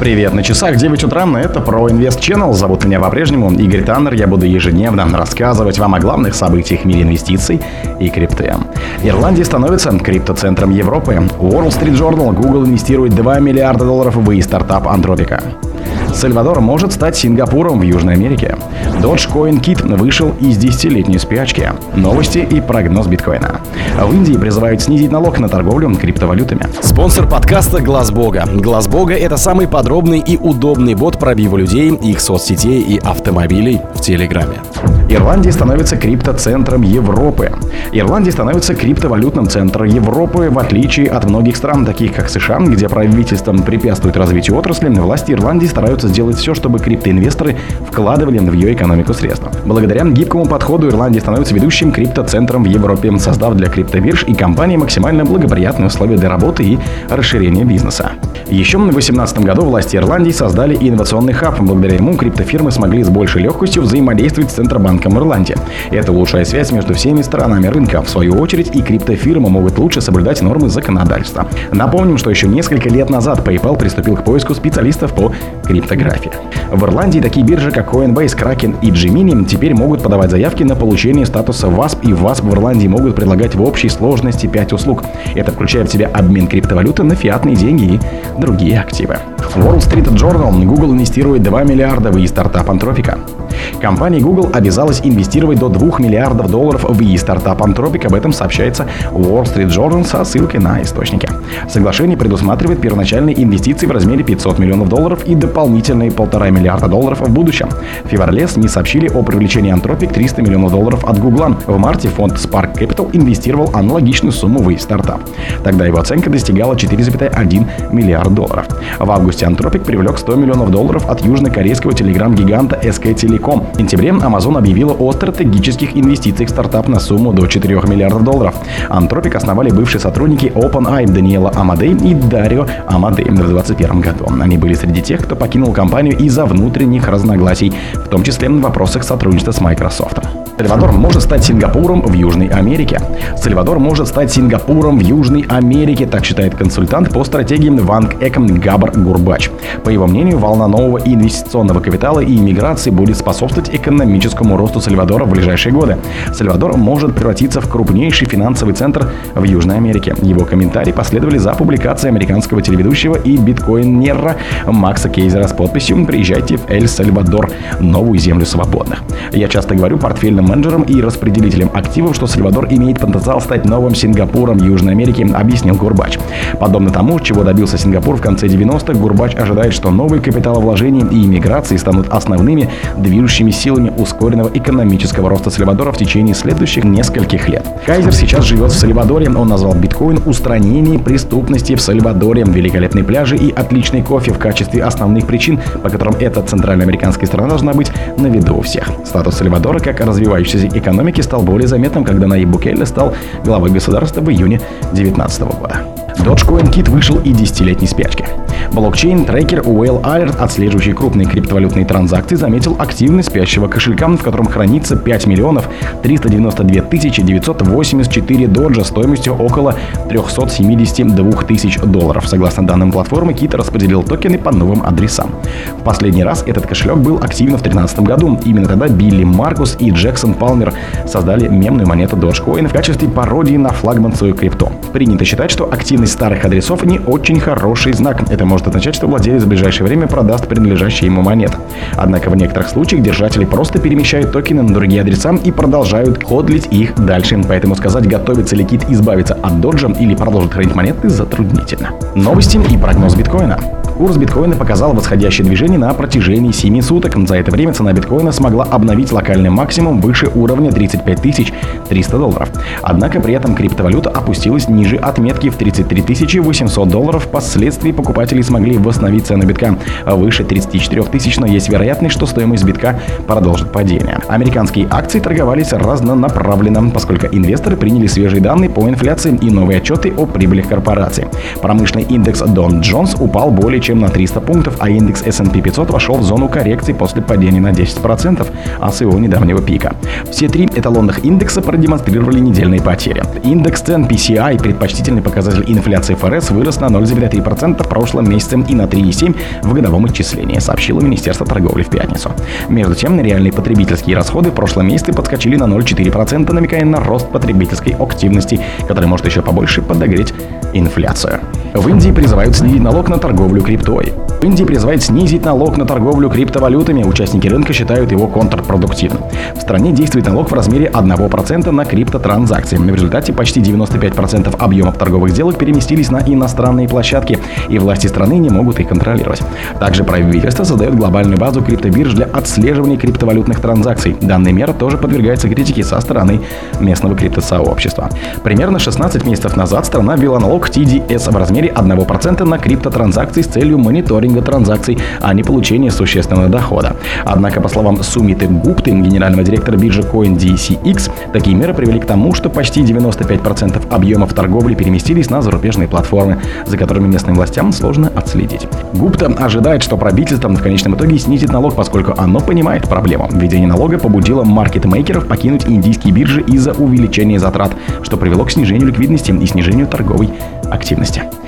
Привет, на часах 9 утра, это про Инвест Channel. Зовут меня по-прежнему Игорь Таннер. Я буду ежедневно рассказывать вам о главных событиях в мире инвестиций и крипты. Ирландия становится криптоцентром Европы. Wall Street Journal Google инвестирует 2 миллиарда долларов в стартап Антропика. Сальвадор может стать Сингапуром в Южной Америке. Dogecoin Kit вышел из десятилетней спячки. Новости и прогноз биткоина. В Индии призывают снизить налог на торговлю криптовалютами. Спонсор подкаста Глаз Бога. Глаз Бога это самый подробный и удобный бот пробива людей, их соцсетей и автомобилей в Телеграме. Ирландия становится криптоцентром Европы. Ирландия становится криптовалютным центром Европы, в отличие от многих стран, таких как США, где правительством препятствует развитию отрасли, власти Ирландии стараются сделать все, чтобы криптоинвесторы вкладывали в ее экономику средства. Благодаря гибкому подходу Ирландия становится ведущим криптоцентром в Европе, создав для криптобирж и компаний максимально благоприятные условия для работы и расширения бизнеса. Еще в 2018 году власти Ирландии создали инновационный хаб. Благодаря ему криптофирмы смогли с большей легкостью взаимодействовать с Центробанком Ирландии. Это улучшает связь между всеми сторонами рынка. В свою очередь и криптофирмы могут лучше соблюдать нормы законодательства. Напомним, что еще несколько лет назад PayPal приступил к поиску специалистов по криптографии. В Ирландии такие биржи, как Coinbase, Kraken и Gemini теперь могут подавать заявки на получение статуса WASP, и WASP в Ирландии могут предлагать в общей сложности 5 услуг. Это включает в себя обмен криптовалюты на фиатные деньги и другие активы. Wall Street Journal Google инвестирует 2 миллиарда в стартап Антрофика. Компания Google обязалась инвестировать до 2 миллиардов долларов в e-стартап Anthropic. Об этом сообщается Wall Street Journal со ссылкой на источники. Соглашение предусматривает первоначальные инвестиции в размере 500 миллионов долларов и дополнительные полтора миллиарда долларов в будущем. В феврале СМИ сообщили о привлечении Anthropic 300 миллионов долларов от Google. В марте фонд Spark Capital инвестировал аналогичную сумму в e-стартап. Тогда его оценка достигала 4,1 миллиард долларов. В августе Anthropic привлек 100 миллионов долларов от южнокорейского телеграм-гиганта SK Telecom. В сентябре Amazon объявила о стратегических инвестициях в стартап на сумму до 4 миллиардов долларов. Anthropic основали бывшие сотрудники OpenAI Даниэла Амадей и Дарио Амадей в 2021 году. Они были среди тех, кто покинул компанию из-за внутренних разногласий, в том числе в вопросах сотрудничества с Microsoft. Сальвадор может стать Сингапуром в Южной Америке. Сальвадор может стать Сингапуром в Южной Америке, так считает консультант по стратегиям Ванг Эком Габар Гурбач. По его мнению, волна нового инвестиционного капитала и иммиграции будет способствовать экономическому росту Сальвадора в ближайшие годы. Сальвадор может превратиться в крупнейший финансовый центр в Южной Америке. Его комментарии последовали за публикацией американского телеведущего и биткоинера Макса Кейзера с подписью «Приезжайте в Эль-Сальвадор, новую землю свободных». Я часто говорю портфельным менеджером и распределителем активов, что Сальвадор имеет потенциал стать новым Сингапуром Южной Америки, объяснил Гурбач. Подобно тому, чего добился Сингапур в конце 90-х, Гурбач ожидает, что новые капиталовложения и иммиграции станут основными движущими силами ускоренного экономического роста Сальвадора в течение следующих нескольких лет. Кайзер сейчас живет в Сальвадоре. Он назвал биткоин устранением преступности в Сальвадоре, великолепные пляжи и отличный кофе в качестве основных причин, по которым эта центральноамериканская страна должна быть на виду у всех. Статус Сальвадора как развивающейся экономики стал более заметным, когда Наиб Букелле стал главой государства в июне 2019 года. Dogecoin Kit вышел и десятилетней спячки. Блокчейн-трекер Whale Alert, отслеживающий крупные криптовалютные транзакции, заметил активность спящего кошелька, в котором хранится 5 миллионов 392 тысячи 984 доджа стоимостью около 372 тысяч долларов. Согласно данным платформы, Кит распределил токены по новым адресам. В последний раз этот кошелек был активен в 2013 году. Именно тогда Билли Маркус и Джексон Палмер создали мемную монету Dogecoin в качестве пародии на флагманскую крипту. Принято считать, что активность старых адресов не очень хороший знак. Это может означать, что владелец в ближайшее время продаст принадлежащие ему монеты. Однако в некоторых случаях держатели просто перемещают токены на другие адреса и продолжают ходлить их дальше. Поэтому сказать, готовится ли кит избавиться от доджа или продолжит хранить монеты, затруднительно. Новости и прогноз биткоина. Курс биткоина показал восходящее движение на протяжении 7 суток. За это время цена биткоина смогла обновить локальный максимум выше уровня 35 300 долларов. Однако при этом криптовалюта опустилась ниже отметки в 33 800 долларов. Впоследствии покупатели смогли восстановить цену битка выше 34 тысяч, но есть вероятность, что стоимость битка продолжит падение. Американские акции торговались разнонаправленно, поскольку инвесторы приняли свежие данные по инфляции и новые отчеты о прибылях корпораций. Промышленный индекс Don Jones упал более чем на 300 пунктов, а индекс S&P 500 вошел в зону коррекции после падения на 10% а с его недавнего пика. Все три эталонных индекса продемонстрировали недельные потери. Индекс цен PCI, предпочтительный показатель инфляции ФРС, вырос на 0,3% в прошлом месяце и на 3,7% в годовом исчислении, сообщило Министерство торговли в пятницу. Между тем, реальные потребительские расходы в прошлом месяце подскочили на 0,4%, намекая на рост потребительской активности, который может еще побольше подогреть инфляцию. В Индии призывают снизить налог на торговлю криптой. В Индии призывает снизить налог на торговлю криптовалютами. Участники рынка считают его контрпродуктивным. В стране действует налог в размере 1% на криптотранзакции. В результате почти 95% объемов торговых сделок переместились на иностранные площадки, и власти страны не могут их контролировать. Также правительство создает глобальную базу криптобирж для отслеживания криптовалютных транзакций. Данная мера тоже подвергается критике со стороны местного криптосообщества. Примерно 16 месяцев назад страна ввела налог TDS в размере 1% на криптотранзакции с целью мониторинга транзакций, а не получения существенного дохода. Однако, по словам Сумиты Гупты, генерального директора биржи CoinDCX, такие меры привели к тому, что почти 95% объемов торговли переместились на зарубежные платформы, за которыми местным властям сложно отследить. Гупта ожидает, что правительство в конечном итоге снизит налог, поскольку оно понимает проблему. Введение налога побудило маркетмейкеров покинуть индийские биржи из-за увеличения затрат, что привело к снижению ликвидности и снижению торговой активности.